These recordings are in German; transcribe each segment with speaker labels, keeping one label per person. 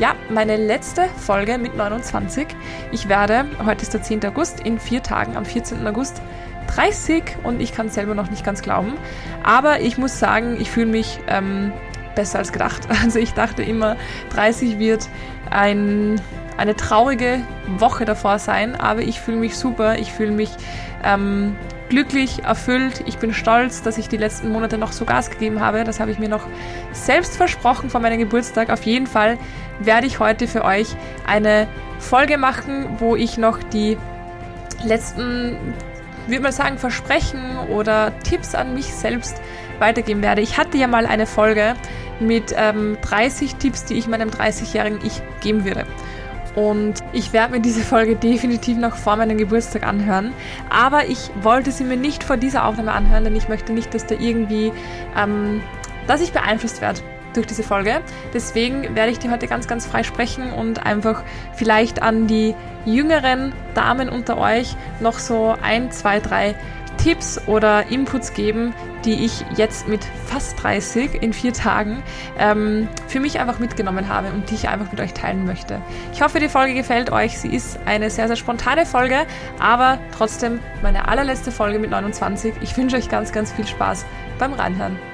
Speaker 1: ja, meine letzte Folge mit 29. Ich werde, heute ist der 10. August, in vier Tagen, am 14. August, 30 und ich kann es selber noch nicht ganz glauben. Aber ich muss sagen, ich fühle mich ähm, besser als gedacht. Also ich dachte immer, 30 wird ein, eine traurige Woche davor sein, aber ich fühle mich super, ich fühle mich ähm, glücklich, erfüllt. Ich bin stolz, dass ich die letzten Monate noch so Gas gegeben habe. Das habe ich mir noch selbst versprochen vor meinem Geburtstag. Auf jeden Fall werde ich heute für euch eine Folge machen, wo ich noch die letzten, würde man sagen, Versprechen oder Tipps an mich selbst weitergeben werde. Ich hatte ja mal eine Folge mit ähm, 30 Tipps, die ich meinem 30-jährigen Ich geben würde. Und ich werde mir diese Folge definitiv noch vor meinem Geburtstag anhören. Aber ich wollte sie mir nicht vor dieser Aufnahme anhören, denn ich möchte nicht, dass da irgendwie, ähm, dass ich beeinflusst werde durch diese Folge. Deswegen werde ich dir heute ganz, ganz frei sprechen und einfach vielleicht an die jüngeren Damen unter euch noch so ein, zwei, drei Tipps oder Inputs geben, die ich jetzt mit fast 30 in vier Tagen ähm, für mich einfach mitgenommen habe und die ich einfach mit euch teilen möchte. Ich hoffe, die Folge gefällt euch. Sie ist eine sehr, sehr spontane Folge, aber trotzdem meine allerletzte Folge mit 29. Ich wünsche euch ganz, ganz viel Spaß beim Reinhören.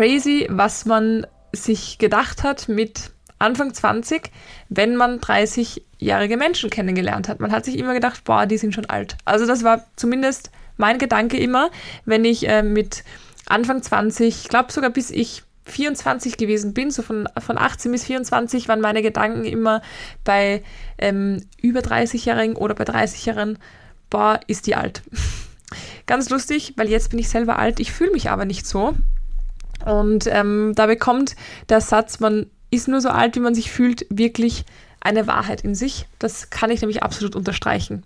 Speaker 1: Crazy, was man sich gedacht hat mit Anfang 20, wenn man 30-jährige Menschen kennengelernt hat. Man hat sich immer gedacht, boah, die sind schon alt. Also das war zumindest mein Gedanke immer, wenn ich äh, mit Anfang 20, ich glaube sogar bis ich 24 gewesen bin, so von, von 18 bis 24 waren meine Gedanken immer bei ähm, über 30-Jährigen oder bei 30-Jährigen, boah, ist die alt. Ganz lustig, weil jetzt bin ich selber alt, ich fühle mich aber nicht so. Und ähm, da bekommt der Satz, man ist nur so alt, wie man sich fühlt, wirklich eine Wahrheit in sich. Das kann ich nämlich absolut unterstreichen.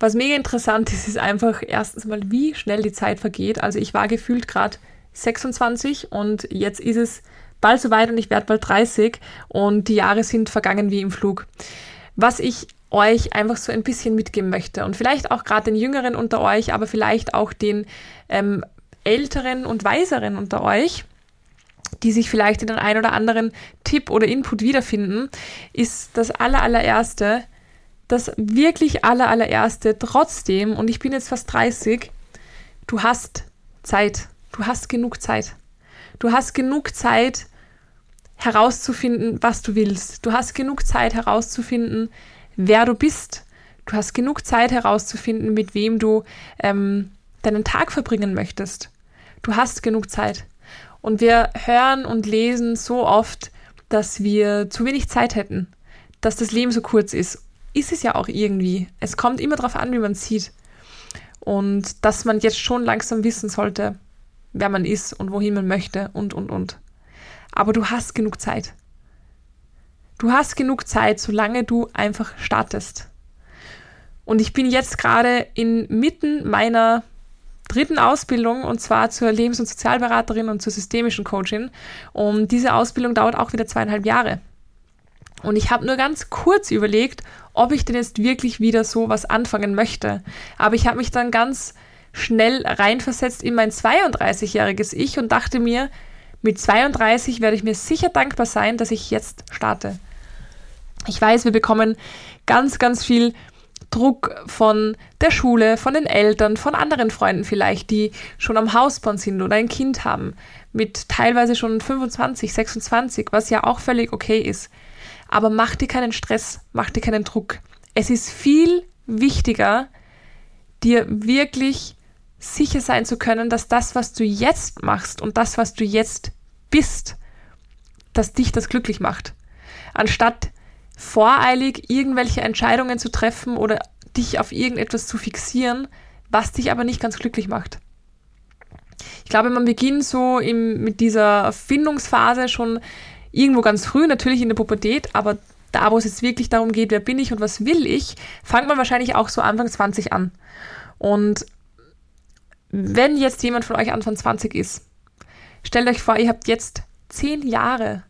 Speaker 1: Was mega interessant ist, ist einfach erstens mal, wie schnell die Zeit vergeht. Also ich war gefühlt gerade 26 und jetzt ist es bald soweit und ich werde bald 30 und die Jahre sind vergangen wie im Flug. Was ich euch einfach so ein bisschen mitgeben möchte und vielleicht auch gerade den Jüngeren unter euch, aber vielleicht auch den ähm, Älteren und Weiseren unter euch, die sich vielleicht in den ein oder anderen Tipp oder Input wiederfinden, ist das allerallererste, das wirklich allerallererste trotzdem, und ich bin jetzt fast 30, du hast Zeit. Du hast genug Zeit. Du hast genug Zeit herauszufinden, was du willst. Du hast genug Zeit herauszufinden, wer du bist. Du hast genug Zeit herauszufinden, mit wem du ähm, deinen Tag verbringen möchtest. Du hast genug Zeit. Und wir hören und lesen so oft, dass wir zu wenig Zeit hätten, dass das Leben so kurz ist. Ist es ja auch irgendwie. Es kommt immer darauf an, wie man sieht. Und dass man jetzt schon langsam wissen sollte, wer man ist und wohin man möchte und, und, und. Aber du hast genug Zeit. Du hast genug Zeit, solange du einfach startest. Und ich bin jetzt gerade inmitten meiner dritten Ausbildung und zwar zur Lebens- und Sozialberaterin und zur systemischen Coachin. Und diese Ausbildung dauert auch wieder zweieinhalb Jahre. Und ich habe nur ganz kurz überlegt, ob ich denn jetzt wirklich wieder so was anfangen möchte. Aber ich habe mich dann ganz schnell reinversetzt in mein 32-jähriges Ich und dachte mir, mit 32 werde ich mir sicher dankbar sein, dass ich jetzt starte. Ich weiß, wir bekommen ganz, ganz viel Druck von der Schule, von den Eltern, von anderen Freunden vielleicht, die schon am Hausbauen sind oder ein Kind haben, mit teilweise schon 25, 26, was ja auch völlig okay ist. Aber mach dir keinen Stress, mach dir keinen Druck. Es ist viel wichtiger, dir wirklich sicher sein zu können, dass das, was du jetzt machst und das, was du jetzt bist, dass dich das glücklich macht. Anstatt voreilig irgendwelche Entscheidungen zu treffen oder dich auf irgendetwas zu fixieren, was dich aber nicht ganz glücklich macht. Ich glaube, man beginnt so im, mit dieser Findungsphase schon irgendwo ganz früh, natürlich in der Pubertät, aber da, wo es jetzt wirklich darum geht, wer bin ich und was will ich, fängt man wahrscheinlich auch so Anfang 20 an. Und wenn jetzt jemand von euch Anfang 20 ist, stellt euch vor, ihr habt jetzt zehn Jahre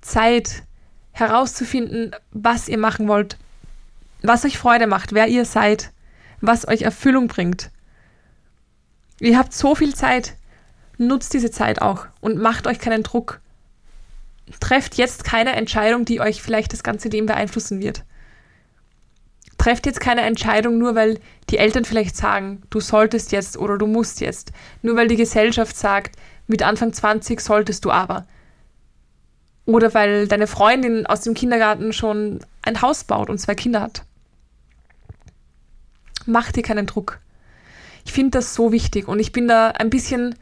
Speaker 1: Zeit herauszufinden, was ihr machen wollt, was euch Freude macht, wer ihr seid, was euch Erfüllung bringt. Ihr habt so viel Zeit, nutzt diese Zeit auch und macht euch keinen Druck. Trefft jetzt keine Entscheidung, die euch vielleicht das ganze Leben beeinflussen wird. Trefft jetzt keine Entscheidung nur, weil die Eltern vielleicht sagen, du solltest jetzt oder du musst jetzt. Nur weil die Gesellschaft sagt, mit Anfang 20 solltest du aber. Oder weil deine Freundin aus dem Kindergarten schon ein Haus baut und zwei Kinder hat. Mach dir keinen Druck. Ich finde das so wichtig und ich bin da ein bisschen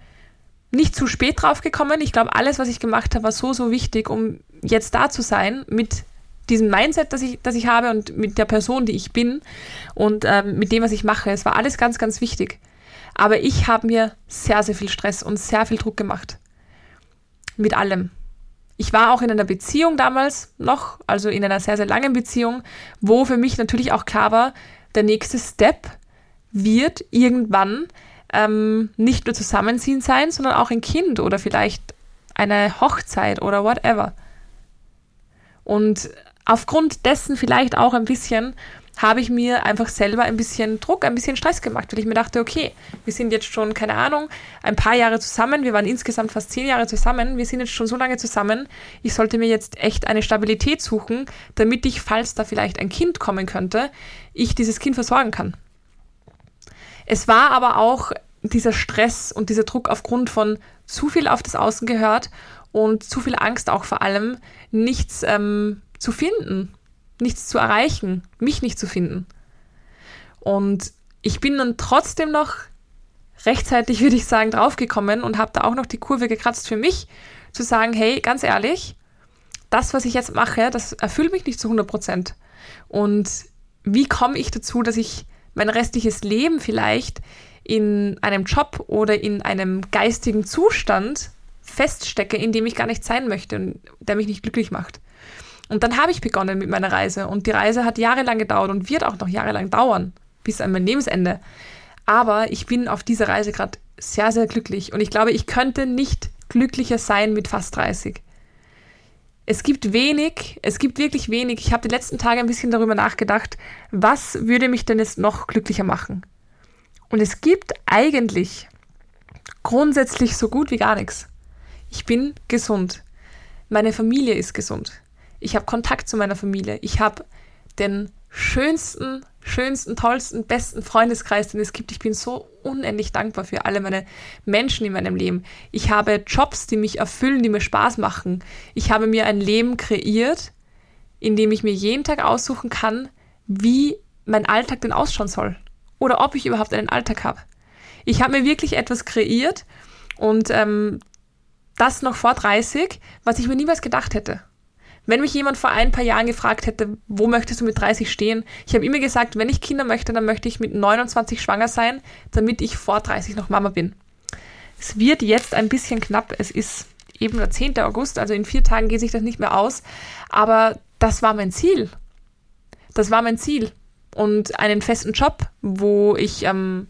Speaker 1: nicht zu spät drauf gekommen. Ich glaube, alles, was ich gemacht habe, war so, so wichtig, um jetzt da zu sein mit diesem Mindset, das ich, das ich habe und mit der Person, die ich bin und ähm, mit dem, was ich mache. Es war alles ganz, ganz wichtig. Aber ich habe mir sehr, sehr viel Stress und sehr viel Druck gemacht. Mit allem. Ich war auch in einer Beziehung damals noch, also in einer sehr, sehr langen Beziehung, wo für mich natürlich auch klar war, der nächste Step wird irgendwann ähm, nicht nur Zusammenziehen sein, sondern auch ein Kind oder vielleicht eine Hochzeit oder whatever. Und aufgrund dessen vielleicht auch ein bisschen habe ich mir einfach selber ein bisschen Druck, ein bisschen Stress gemacht, weil ich mir dachte, okay, wir sind jetzt schon, keine Ahnung, ein paar Jahre zusammen, wir waren insgesamt fast zehn Jahre zusammen, wir sind jetzt schon so lange zusammen, ich sollte mir jetzt echt eine Stabilität suchen, damit ich, falls da vielleicht ein Kind kommen könnte, ich dieses Kind versorgen kann. Es war aber auch dieser Stress und dieser Druck aufgrund von zu viel auf das Außen gehört und zu viel Angst auch vor allem, nichts ähm, zu finden, nichts zu erreichen, mich nicht zu finden. Und ich bin dann trotzdem noch rechtzeitig, würde ich sagen, draufgekommen und habe da auch noch die Kurve gekratzt für mich, zu sagen, hey, ganz ehrlich, das, was ich jetzt mache, das erfüllt mich nicht zu 100 Prozent. Und wie komme ich dazu, dass ich mein restliches Leben vielleicht in einem Job oder in einem geistigen Zustand feststecke, in dem ich gar nicht sein möchte und der mich nicht glücklich macht. Und dann habe ich begonnen mit meiner Reise und die Reise hat jahrelang gedauert und wird auch noch jahrelang dauern, bis an mein Lebensende. Aber ich bin auf dieser Reise gerade sehr, sehr glücklich und ich glaube, ich könnte nicht glücklicher sein mit fast 30. Es gibt wenig, es gibt wirklich wenig. Ich habe die letzten Tage ein bisschen darüber nachgedacht, was würde mich denn jetzt noch glücklicher machen? Und es gibt eigentlich grundsätzlich so gut wie gar nichts. Ich bin gesund. Meine Familie ist gesund. Ich habe Kontakt zu meiner Familie. Ich habe den schönsten, schönsten, tollsten, besten Freundeskreis, den es gibt. Ich bin so unendlich dankbar für alle meine Menschen in meinem Leben. Ich habe Jobs, die mich erfüllen, die mir Spaß machen. Ich habe mir ein Leben kreiert, in dem ich mir jeden Tag aussuchen kann, wie mein Alltag denn ausschauen soll oder ob ich überhaupt einen Alltag habe. Ich habe mir wirklich etwas kreiert und ähm, das noch vor 30, was ich mir niemals gedacht hätte. Wenn mich jemand vor ein paar Jahren gefragt hätte, wo möchtest du mit 30 stehen, ich habe immer gesagt, wenn ich Kinder möchte, dann möchte ich mit 29 schwanger sein, damit ich vor 30 noch Mama bin. Es wird jetzt ein bisschen knapp. Es ist eben der 10. August, also in vier Tagen geht sich das nicht mehr aus. Aber das war mein Ziel. Das war mein Ziel und einen festen Job, wo ich ähm,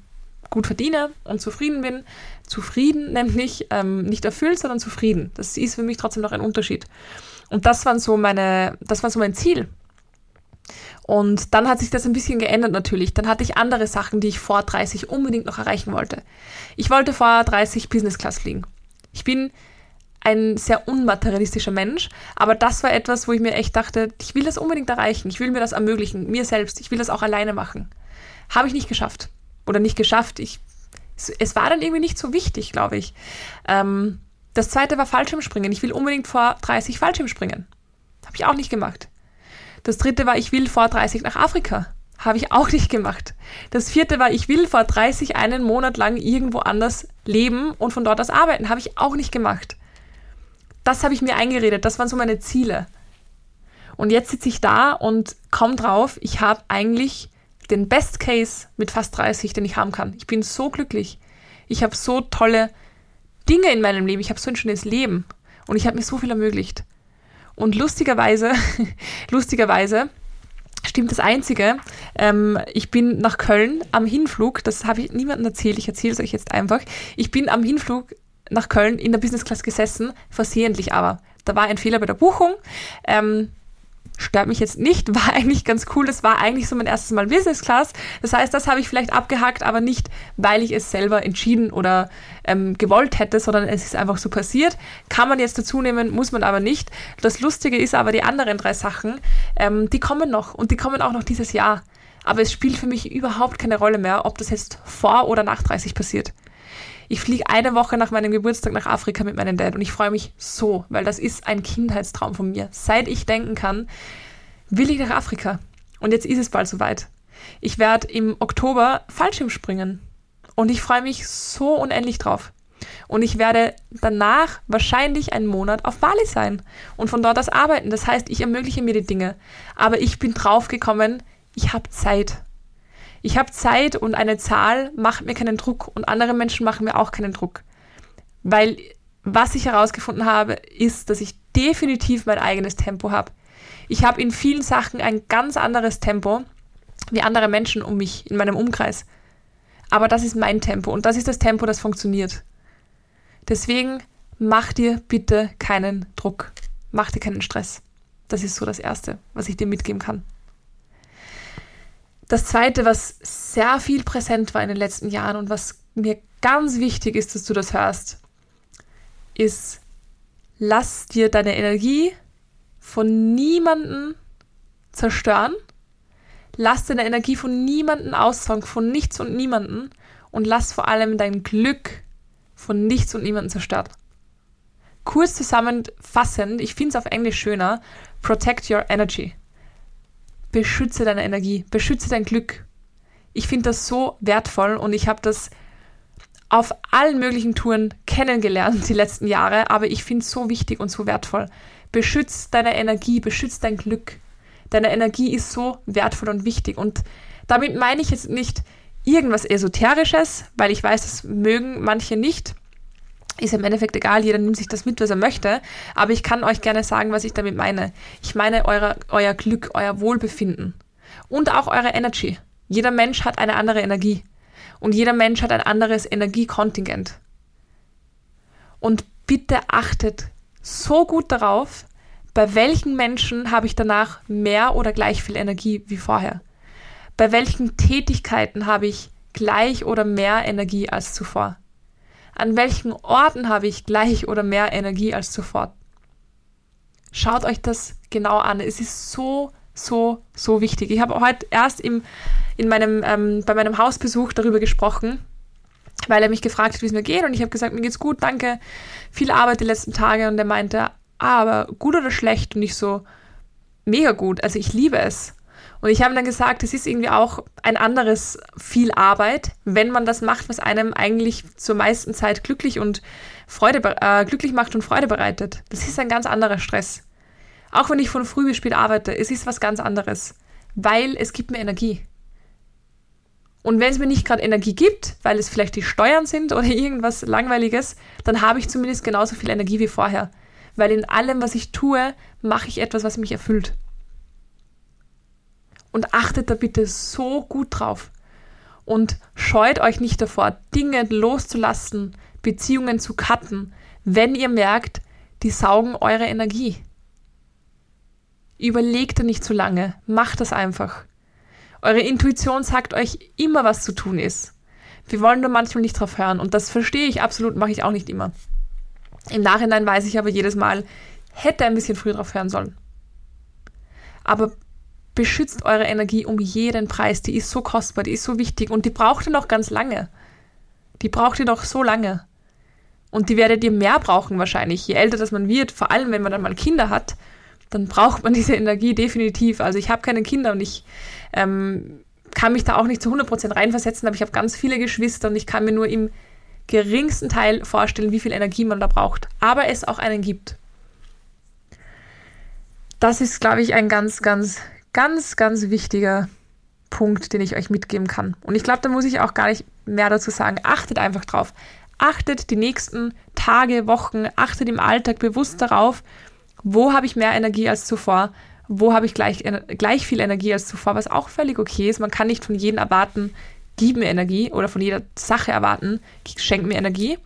Speaker 1: gut verdiene und zufrieden bin. Zufrieden nämlich, ähm, nicht erfüllt, sondern zufrieden. Das ist für mich trotzdem noch ein Unterschied. Und das war so meine, das war so mein Ziel. Und dann hat sich das ein bisschen geändert natürlich. Dann hatte ich andere Sachen, die ich vor 30 unbedingt noch erreichen wollte. Ich wollte vor 30 Business Class fliegen. Ich bin ein sehr unmaterialistischer Mensch, aber das war etwas, wo ich mir echt dachte, ich will das unbedingt erreichen, ich will mir das ermöglichen, mir selbst, ich will das auch alleine machen. Habe ich nicht geschafft. Oder nicht geschafft. Ich, es, es war dann irgendwie nicht so wichtig, glaube ich. Ähm, das zweite war Fallschirmspringen. Ich will unbedingt vor 30 Fallschirm springen. Habe ich auch nicht gemacht. Das dritte war, ich will vor 30 nach Afrika. Habe ich auch nicht gemacht. Das vierte war, ich will vor 30 einen Monat lang irgendwo anders leben und von dort aus arbeiten. Habe ich auch nicht gemacht das habe ich mir eingeredet, das waren so meine Ziele. Und jetzt sitze ich da und komme drauf, ich habe eigentlich den Best Case mit fast 30, den ich haben kann. Ich bin so glücklich. Ich habe so tolle Dinge in meinem Leben. Ich habe so ein schönes Leben und ich habe mir so viel ermöglicht. Und lustigerweise, lustigerweise stimmt das Einzige. Ähm, ich bin nach Köln am Hinflug, das habe ich niemandem erzählt, ich erzähle es euch jetzt einfach. Ich bin am Hinflug nach Köln in der Business Class gesessen, versehentlich aber. Da war ein Fehler bei der Buchung. Ähm, stört mich jetzt nicht, war eigentlich ganz cool. Das war eigentlich so mein erstes Mal Business Class. Das heißt, das habe ich vielleicht abgehakt, aber nicht, weil ich es selber entschieden oder ähm, gewollt hätte, sondern es ist einfach so passiert. Kann man jetzt dazu nehmen, muss man aber nicht. Das Lustige ist aber, die anderen drei Sachen, ähm, die kommen noch und die kommen auch noch dieses Jahr. Aber es spielt für mich überhaupt keine Rolle mehr, ob das jetzt vor oder nach 30 passiert. Ich fliege eine Woche nach meinem Geburtstag nach Afrika mit meinem Dad und ich freue mich so, weil das ist ein Kindheitstraum von mir. Seit ich denken kann, will ich nach Afrika. Und jetzt ist es bald soweit. Ich werde im Oktober Fallschirm springen. Und ich freue mich so unendlich drauf. Und ich werde danach wahrscheinlich einen Monat auf Bali sein und von dort aus arbeiten. Das heißt, ich ermögliche mir die Dinge. Aber ich bin draufgekommen, ich habe Zeit. Ich habe Zeit und eine Zahl macht mir keinen Druck und andere Menschen machen mir auch keinen Druck. Weil was ich herausgefunden habe, ist, dass ich definitiv mein eigenes Tempo habe. Ich habe in vielen Sachen ein ganz anderes Tempo wie andere Menschen um mich in meinem Umkreis. Aber das ist mein Tempo und das ist das Tempo, das funktioniert. Deswegen mach dir bitte keinen Druck. Mach dir keinen Stress. Das ist so das Erste, was ich dir mitgeben kann. Das Zweite, was sehr viel präsent war in den letzten Jahren und was mir ganz wichtig ist, dass du das hörst, ist, lass dir deine Energie von niemanden zerstören. Lass deine Energie von niemanden aussaugen, von nichts und niemanden. Und lass vor allem dein Glück von nichts und niemanden zerstört. Kurz zusammenfassend, ich finde es auf Englisch schöner, protect your energy beschütze deine Energie, beschütze dein Glück. Ich finde das so wertvoll und ich habe das auf allen möglichen Touren kennengelernt die letzten Jahre, aber ich finde es so wichtig und so wertvoll. Beschütze deine Energie, beschütze dein Glück. Deine Energie ist so wertvoll und wichtig und damit meine ich jetzt nicht irgendwas Esoterisches, weil ich weiß, das mögen manche nicht ist im Endeffekt egal, jeder nimmt sich das mit, was er möchte. Aber ich kann euch gerne sagen, was ich damit meine. Ich meine eure, euer Glück, euer Wohlbefinden und auch eure Energy. Jeder Mensch hat eine andere Energie und jeder Mensch hat ein anderes Energiekontingent. Und bitte achtet so gut darauf, bei welchen Menschen habe ich danach mehr oder gleich viel Energie wie vorher. Bei welchen Tätigkeiten habe ich gleich oder mehr Energie als zuvor. An welchen Orten habe ich gleich oder mehr Energie als zuvor? Schaut euch das genau an. Es ist so, so, so wichtig. Ich habe heute erst im, in meinem, ähm, bei meinem Hausbesuch darüber gesprochen, weil er mich gefragt hat, wie es mir geht. Und ich habe gesagt, mir geht's gut, danke. Viel Arbeit die letzten Tage. Und er meinte, aber gut oder schlecht? Und ich so, mega gut. Also ich liebe es. Und ich habe dann gesagt, es ist irgendwie auch ein anderes viel Arbeit, wenn man das macht, was einem eigentlich zur meisten Zeit glücklich und Freude, äh, glücklich macht und Freude bereitet. Das ist ein ganz anderer Stress. Auch wenn ich von früh bis spät arbeite, es ist was ganz anderes, weil es gibt mir Energie. Und wenn es mir nicht gerade Energie gibt, weil es vielleicht die Steuern sind oder irgendwas Langweiliges, dann habe ich zumindest genauso viel Energie wie vorher. Weil in allem, was ich tue, mache ich etwas, was mich erfüllt. Und achtet da bitte so gut drauf. Und scheut euch nicht davor, Dinge loszulassen, Beziehungen zu cutten, wenn ihr merkt, die saugen eure Energie. Überlegt da nicht zu lange, macht das einfach. Eure Intuition sagt euch immer, was zu tun ist. Wir wollen nur manchmal nicht drauf hören und das verstehe ich absolut, mache ich auch nicht immer. Im Nachhinein weiß ich aber jedes Mal, hätte ein bisschen früher drauf hören sollen. Aber beschützt eure Energie um jeden Preis. Die ist so kostbar, die ist so wichtig und die braucht ihr noch ganz lange. Die braucht ihr noch so lange. Und die werdet ihr mehr brauchen wahrscheinlich. Je älter das man wird, vor allem wenn man dann mal Kinder hat, dann braucht man diese Energie definitiv. Also ich habe keine Kinder und ich ähm, kann mich da auch nicht zu 100% reinversetzen, aber ich habe ganz viele Geschwister und ich kann mir nur im geringsten Teil vorstellen, wie viel Energie man da braucht. Aber es auch einen gibt. Das ist, glaube ich, ein ganz, ganz ganz, ganz wichtiger Punkt, den ich euch mitgeben kann. Und ich glaube, da muss ich auch gar nicht mehr dazu sagen. Achtet einfach drauf. Achtet die nächsten Tage, Wochen, achtet im Alltag bewusst darauf, wo habe ich mehr Energie als zuvor, wo habe ich gleich, gleich viel Energie als zuvor, was auch völlig okay ist. Man kann nicht von jedem erwarten, gib mir Energie oder von jeder Sache erwarten, schenk mir Energie.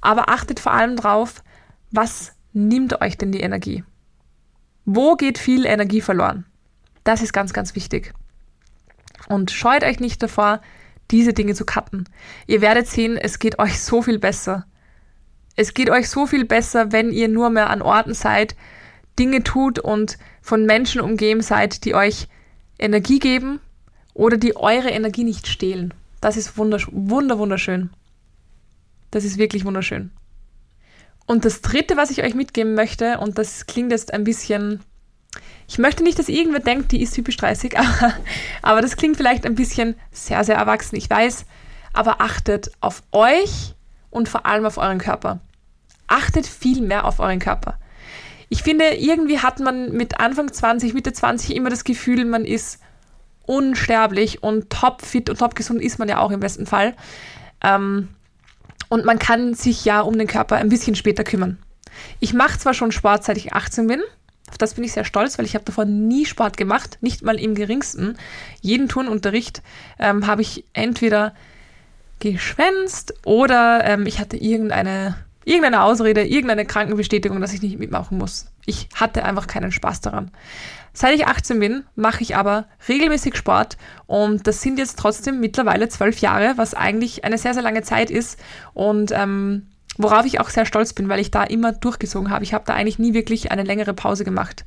Speaker 1: Aber achtet vor allem drauf, was nimmt euch denn die Energie? Wo geht viel Energie verloren? Das ist ganz, ganz wichtig. Und scheut euch nicht davor, diese Dinge zu cutten. Ihr werdet sehen, es geht euch so viel besser. Es geht euch so viel besser, wenn ihr nur mehr an Orten seid, Dinge tut und von Menschen umgeben seid, die euch Energie geben oder die eure Energie nicht stehlen. Das ist wunder wunderschön. Das ist wirklich wunderschön. Und das Dritte, was ich euch mitgeben möchte, und das klingt jetzt ein bisschen, ich möchte nicht, dass irgendwer denkt, die ist typisch 30, aber, aber das klingt vielleicht ein bisschen sehr, sehr erwachsen, ich weiß, aber achtet auf euch und vor allem auf euren Körper. Achtet viel mehr auf euren Körper. Ich finde, irgendwie hat man mit Anfang 20, Mitte 20 immer das Gefühl, man ist unsterblich und topfit und topgesund ist man ja auch im besten Fall. Ähm, und man kann sich ja um den Körper ein bisschen später kümmern. Ich mache zwar schon Sport, seit ich 18 bin. Auf das bin ich sehr stolz, weil ich habe davor nie Sport gemacht, nicht mal im geringsten. Jeden Turnunterricht ähm, habe ich entweder geschwänzt oder ähm, ich hatte irgendeine, irgendeine Ausrede, irgendeine Krankenbestätigung, dass ich nicht mitmachen muss. Ich hatte einfach keinen Spaß daran. Seit ich 18 bin, mache ich aber regelmäßig Sport und das sind jetzt trotzdem mittlerweile zwölf Jahre, was eigentlich eine sehr, sehr lange Zeit ist und ähm, worauf ich auch sehr stolz bin, weil ich da immer durchgezogen habe. Ich habe da eigentlich nie wirklich eine längere Pause gemacht.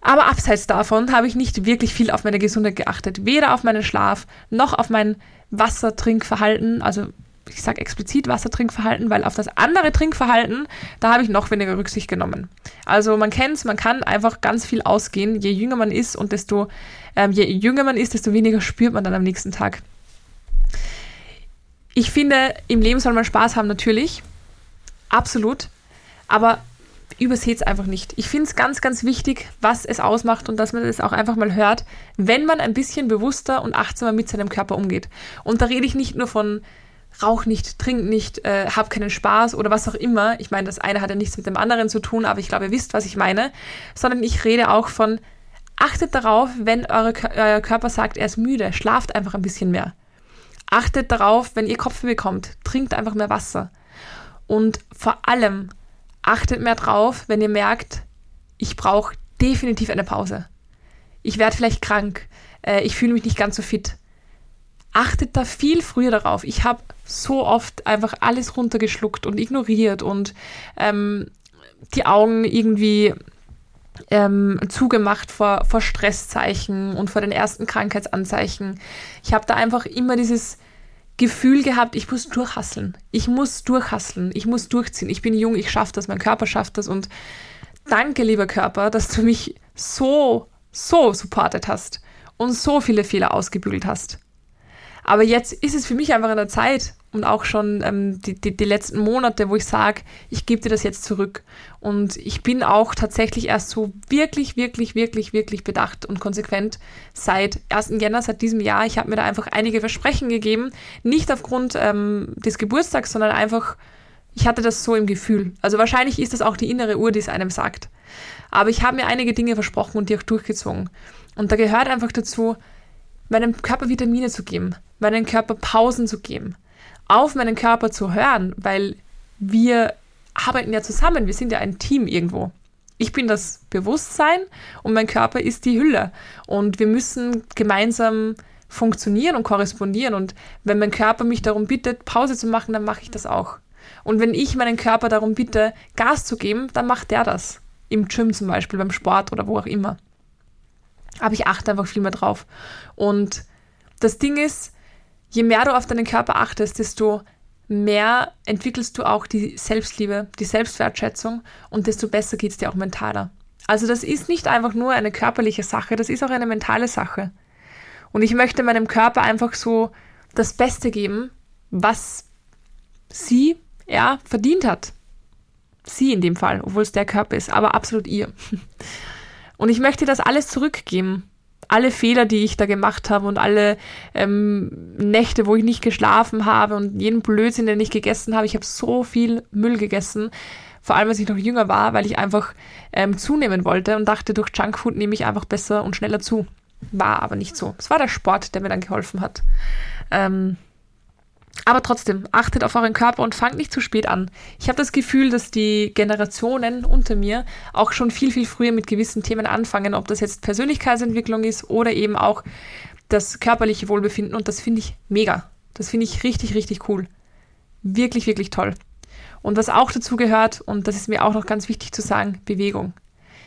Speaker 1: Aber abseits davon habe ich nicht wirklich viel auf meine Gesundheit geachtet. Weder auf meinen Schlaf noch auf mein Wassertrinkverhalten. Also ich sage explizit Wassertrinkverhalten, weil auf das andere Trinkverhalten, da habe ich noch weniger Rücksicht genommen. Also man kennt es, man kann einfach ganz viel ausgehen. Je jünger man ist und desto, ähm, je jünger man ist, desto weniger spürt man dann am nächsten Tag. Ich finde, im Leben soll man Spaß haben, natürlich. Absolut. Aber überseht es einfach nicht. Ich finde es ganz, ganz wichtig, was es ausmacht und dass man das auch einfach mal hört, wenn man ein bisschen bewusster und achtsamer mit seinem Körper umgeht. Und da rede ich nicht nur von rauch nicht, trink nicht, äh, hab keinen Spaß oder was auch immer. Ich meine, das eine hat ja nichts mit dem anderen zu tun, aber ich glaube, ihr wisst, was ich meine. Sondern ich rede auch von, achtet darauf, wenn eure, euer Körper sagt, er ist müde, schlaft einfach ein bisschen mehr. Achtet darauf, wenn ihr Kopf bekommt, trinkt einfach mehr Wasser. Und vor allem achtet mehr drauf, wenn ihr merkt, ich brauche definitiv eine Pause. Ich werde vielleicht krank, äh, ich fühle mich nicht ganz so fit achtet da viel früher darauf. Ich habe so oft einfach alles runtergeschluckt und ignoriert und ähm, die Augen irgendwie ähm, zugemacht vor, vor Stresszeichen und vor den ersten Krankheitsanzeichen. Ich habe da einfach immer dieses Gefühl gehabt, ich muss durchhasseln. Ich muss durchhasseln. Ich muss durchziehen. Ich bin jung, ich schaffe das, mein Körper schafft das. Und danke, lieber Körper, dass du mich so, so supportet hast und so viele Fehler ausgebügelt hast. Aber jetzt ist es für mich einfach in der Zeit und auch schon ähm, die, die, die letzten Monate, wo ich sage, ich gebe dir das jetzt zurück. Und ich bin auch tatsächlich erst so wirklich, wirklich, wirklich, wirklich bedacht und konsequent seit 1. Jänner, seit diesem Jahr. Ich habe mir da einfach einige Versprechen gegeben, nicht aufgrund ähm, des Geburtstags, sondern einfach, ich hatte das so im Gefühl. Also wahrscheinlich ist das auch die innere Uhr, die es einem sagt. Aber ich habe mir einige Dinge versprochen und die auch durchgezogen. Und da gehört einfach dazu, meinem Körper Vitamine zu geben, meinem Körper Pausen zu geben, auf meinen Körper zu hören, weil wir arbeiten ja zusammen, wir sind ja ein Team irgendwo. Ich bin das Bewusstsein und mein Körper ist die Hülle und wir müssen gemeinsam funktionieren und korrespondieren und wenn mein Körper mich darum bittet, Pause zu machen, dann mache ich das auch. Und wenn ich meinen Körper darum bitte, Gas zu geben, dann macht der das. Im Gym zum Beispiel, beim Sport oder wo auch immer. Aber ich achte einfach viel mehr drauf. Und das Ding ist, je mehr du auf deinen Körper achtest, desto mehr entwickelst du auch die Selbstliebe, die Selbstwertschätzung und desto besser geht es dir auch mentaler. Also das ist nicht einfach nur eine körperliche Sache, das ist auch eine mentale Sache. Und ich möchte meinem Körper einfach so das Beste geben, was sie, er verdient hat. Sie in dem Fall, obwohl es der Körper ist, aber absolut ihr. Und ich möchte das alles zurückgeben. alle Fehler, die ich da gemacht habe und alle ähm, Nächte, wo ich nicht geschlafen habe und jeden Blödsinn, den ich gegessen habe. Ich habe so viel Müll gegessen, vor allem als ich noch jünger war, weil ich einfach ähm, zunehmen wollte und dachte, durch Junkfood nehme ich einfach besser und schneller zu. War aber nicht so. Es war der Sport, der mir dann geholfen hat. Ähm, aber trotzdem, achtet auf euren Körper und fangt nicht zu spät an. Ich habe das Gefühl, dass die Generationen unter mir auch schon viel, viel früher mit gewissen Themen anfangen, ob das jetzt Persönlichkeitsentwicklung ist oder eben auch das körperliche Wohlbefinden. Und das finde ich mega. Das finde ich richtig, richtig cool. Wirklich, wirklich toll. Und was auch dazu gehört, und das ist mir auch noch ganz wichtig zu sagen, Bewegung.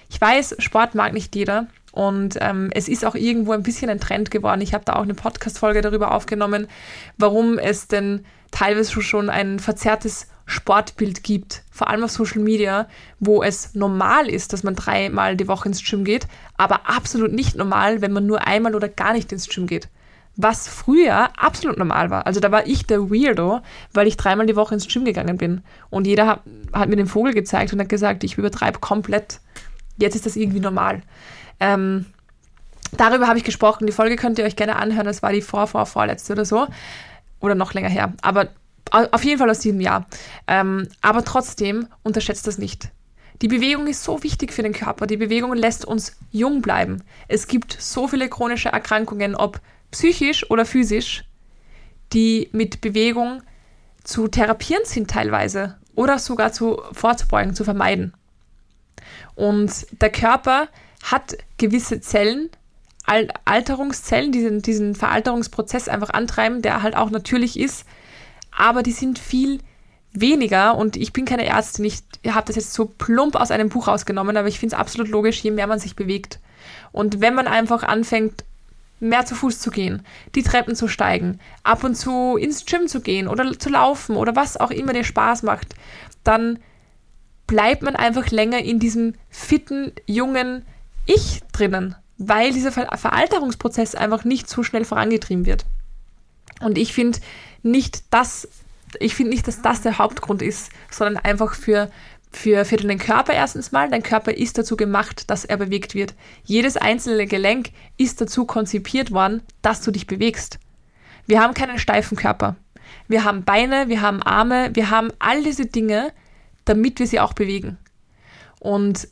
Speaker 1: Ich weiß, Sport mag nicht jeder, und ähm, es ist auch irgendwo ein bisschen ein Trend geworden. Ich habe da auch eine Podcast-Folge darüber aufgenommen, warum es denn teilweise schon ein verzerrtes Sportbild gibt, vor allem auf Social Media, wo es normal ist, dass man dreimal die Woche ins Gym geht, aber absolut nicht normal, wenn man nur einmal oder gar nicht ins Gym geht. Was früher absolut normal war. Also da war ich der Weirdo, weil ich dreimal die Woche ins Gym gegangen bin. Und jeder hat, hat mir den Vogel gezeigt und hat gesagt, ich übertreibe komplett. Jetzt ist das irgendwie normal. Ähm, darüber habe ich gesprochen. Die Folge könnt ihr euch gerne anhören. Das war die vor, vor, vorletzte oder so. Oder noch länger her. Aber auf jeden Fall aus diesem Jahr. Ähm, aber trotzdem unterschätzt das nicht. Die Bewegung ist so wichtig für den Körper. Die Bewegung lässt uns jung bleiben. Es gibt so viele chronische Erkrankungen, ob psychisch oder physisch, die mit Bewegung zu therapieren sind teilweise oder sogar zu vorzubeugen, zu vermeiden. Und der Körper hat gewisse Zellen, Al Alterungszellen, die diesen, diesen Veralterungsprozess einfach antreiben, der halt auch natürlich ist, aber die sind viel weniger und ich bin keine Ärztin, ich habe das jetzt so plump aus einem Buch rausgenommen, aber ich finde es absolut logisch, je mehr man sich bewegt. Und wenn man einfach anfängt, mehr zu Fuß zu gehen, die Treppen zu steigen, ab und zu ins Gym zu gehen oder zu laufen oder was auch immer dir Spaß macht, dann bleibt man einfach länger in diesem fitten, jungen, ich drinnen, weil dieser Ver Veralterungsprozess einfach nicht so schnell vorangetrieben wird. Und ich finde nicht, dass ich finde nicht, dass das der Hauptgrund ist, sondern einfach für, für, für den Körper erstens mal. Dein Körper ist dazu gemacht, dass er bewegt wird. Jedes einzelne Gelenk ist dazu konzipiert worden, dass du dich bewegst. Wir haben keinen steifen Körper. Wir haben Beine, wir haben Arme, wir haben all diese Dinge, damit wir sie auch bewegen. Und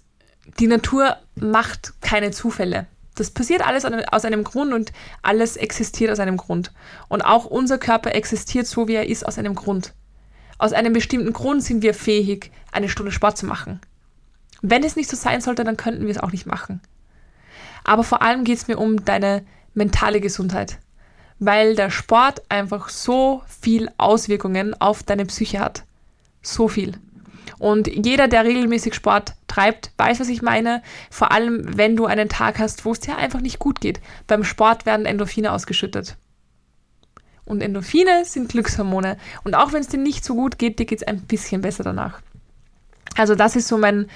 Speaker 1: die Natur macht keine Zufälle. Das passiert alles aus einem Grund und alles existiert aus einem Grund. Und auch unser Körper existiert so, wie er ist, aus einem Grund. Aus einem bestimmten Grund sind wir fähig, eine Stunde Sport zu machen. Wenn es nicht so sein sollte, dann könnten wir es auch nicht machen. Aber vor allem geht es mir um deine mentale Gesundheit, weil der Sport einfach so viel Auswirkungen auf deine Psyche hat. So viel. Und jeder, der regelmäßig Sport treibt, weiß, was ich meine. Vor allem, wenn du einen Tag hast, wo es dir einfach nicht gut geht. Beim Sport werden Endorphine ausgeschüttet. Und Endorphine sind Glückshormone. Und auch wenn es dir nicht so gut geht, dir geht es ein bisschen besser danach. Also das ist so mein,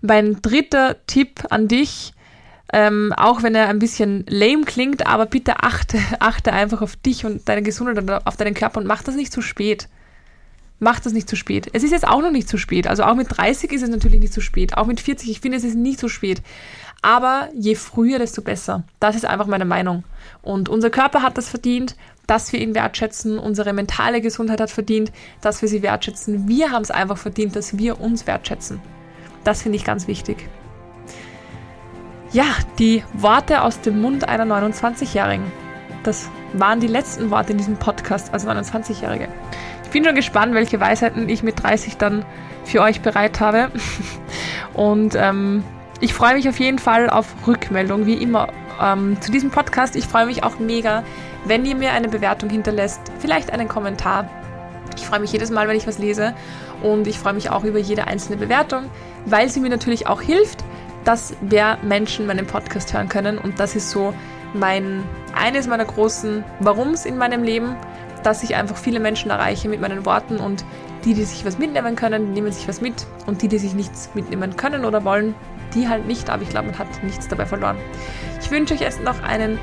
Speaker 1: mein dritter Tipp an dich. Ähm, auch wenn er ein bisschen lame klingt, aber bitte achte, achte einfach auf dich und deine Gesundheit und auf deinen Körper und mach das nicht zu spät macht das nicht zu spät. Es ist jetzt auch noch nicht zu spät. Also auch mit 30 ist es natürlich nicht zu spät. Auch mit 40, ich finde, es ist nicht zu spät. Aber je früher, desto besser. Das ist einfach meine Meinung. Und unser Körper hat das verdient, dass wir ihn wertschätzen. Unsere mentale Gesundheit hat verdient, dass wir sie wertschätzen. Wir haben es einfach verdient, dass wir uns wertschätzen. Das finde ich ganz wichtig. Ja, die Worte aus dem Mund einer 29-Jährigen. Das waren die letzten Worte in diesem Podcast als 29-Jährige. Ich bin schon gespannt, welche Weisheiten ich mit 30 dann für euch bereit habe. Und ähm, ich freue mich auf jeden Fall auf Rückmeldung, wie immer ähm, zu diesem Podcast. Ich freue mich auch mega, wenn ihr mir eine Bewertung hinterlässt, vielleicht einen Kommentar. Ich freue mich jedes Mal, wenn ich was lese und ich freue mich auch über jede einzelne Bewertung, weil sie mir natürlich auch hilft, dass mehr Menschen meinen Podcast hören können und das ist so mein eines meiner großen Warums in meinem Leben dass ich einfach viele Menschen erreiche mit meinen Worten und die, die sich was mitnehmen können, nehmen sich was mit und die, die sich nichts mitnehmen können oder wollen, die halt nicht, aber ich glaube, man hat nichts dabei verloren. Ich wünsche euch jetzt noch einen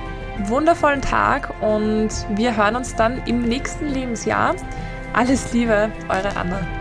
Speaker 1: wundervollen Tag und wir hören uns dann im nächsten Lebensjahr. Alles Liebe, eure Anna.